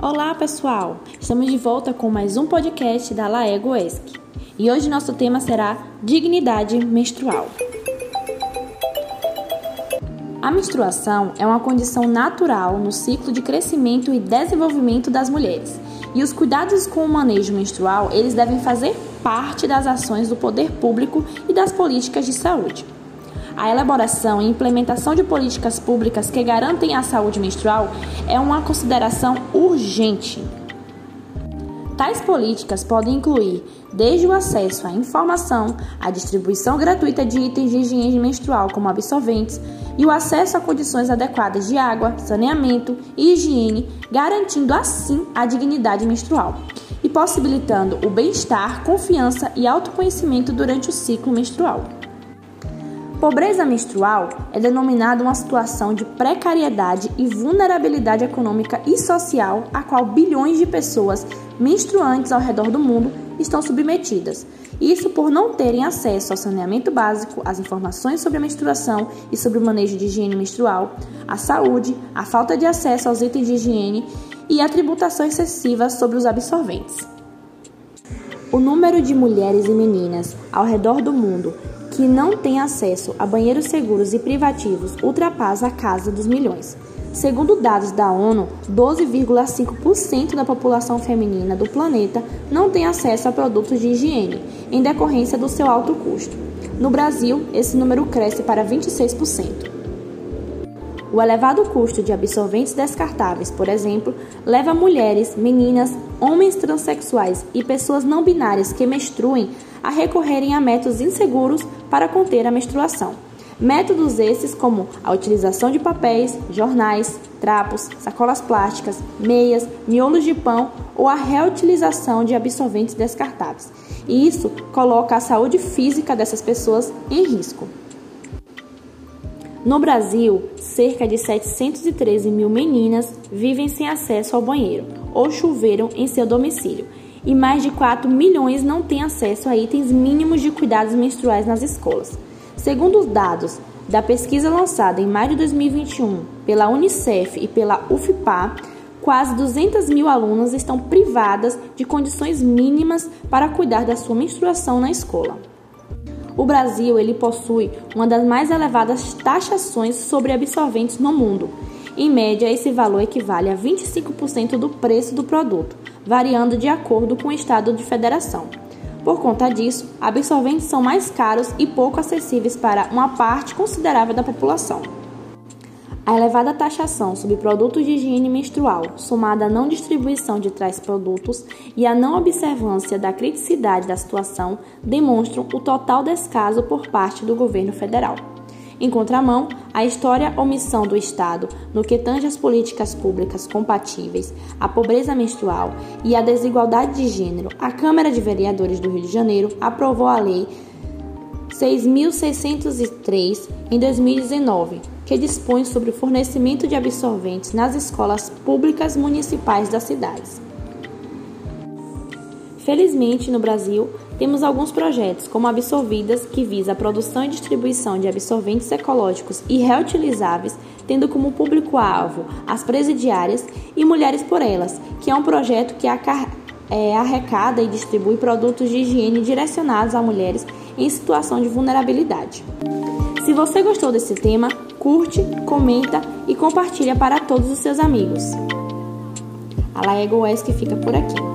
Olá, pessoal! Estamos de volta com mais um podcast da Laego ESC. E hoje nosso tema será dignidade menstrual. A menstruação é uma condição natural no ciclo de crescimento e desenvolvimento das mulheres. E os cuidados com o manejo menstrual, eles devem fazer parte das ações do poder público e das políticas de saúde. A elaboração e implementação de políticas públicas que garantem a saúde menstrual é uma consideração urgente. Tais políticas podem incluir desde o acesso à informação, a distribuição gratuita de itens de higiene menstrual, como absorventes, e o acesso a condições adequadas de água, saneamento e higiene, garantindo assim a dignidade menstrual e possibilitando o bem-estar, confiança e autoconhecimento durante o ciclo menstrual. Pobreza menstrual é denominada uma situação de precariedade e vulnerabilidade econômica e social a qual bilhões de pessoas menstruantes ao redor do mundo estão submetidas. Isso por não terem acesso ao saneamento básico, às informações sobre a menstruação e sobre o manejo de higiene menstrual, à saúde, a falta de acesso aos itens de higiene e a tributação excessiva sobre os absorventes. O número de mulheres e meninas ao redor do mundo que não têm acesso a banheiros seguros e privativos ultrapassa a casa dos milhões. Segundo dados da ONU, 12,5% da população feminina do planeta não tem acesso a produtos de higiene, em decorrência do seu alto custo. No Brasil, esse número cresce para 26%. O elevado custo de absorventes descartáveis, por exemplo, leva mulheres, meninas, homens transexuais e pessoas não binárias que menstruem a recorrerem a métodos inseguros para conter a menstruação. Métodos esses como a utilização de papéis, jornais, trapos, sacolas plásticas, meias, miolos de pão ou a reutilização de absorventes descartáveis. E isso coloca a saúde física dessas pessoas em risco. No Brasil, cerca de 713 mil meninas vivem sem acesso ao banheiro ou chuveiro em seu domicílio e mais de 4 milhões não têm acesso a itens mínimos de cuidados menstruais nas escolas. Segundo os dados da pesquisa lançada em maio de 2021 pela Unicef e pela UFPA, quase 200 mil alunas estão privadas de condições mínimas para cuidar da sua menstruação na escola. O Brasil ele possui uma das mais elevadas taxações sobre absorventes no mundo. Em média, esse valor equivale a 25% do preço do produto, variando de acordo com o estado de federação. Por conta disso, absorventes são mais caros e pouco acessíveis para uma parte considerável da população. A elevada taxação sobre produtos de higiene menstrual, somada à não distribuição de tais produtos e à não observância da criticidade da situação, demonstram o total descaso por parte do governo federal. Em contramão, a história omissão do Estado no que tange às políticas públicas compatíveis à pobreza menstrual e à desigualdade de gênero, a Câmara de Vereadores do Rio de Janeiro aprovou a Lei 6.603 em 2019, que dispõe sobre o fornecimento de absorventes nas escolas públicas municipais das cidades. Felizmente, no Brasil, temos alguns projetos, como Absorvidas, que visa a produção e distribuição de absorventes ecológicos e reutilizáveis, tendo como público-alvo as presidiárias e Mulheres por Elas, que é um projeto que é, arrecada e distribui produtos de higiene direcionados a mulheres em situação de vulnerabilidade. Se você gostou desse tema, curte, comenta e compartilha para todos os seus amigos. A Laego West fica por aqui.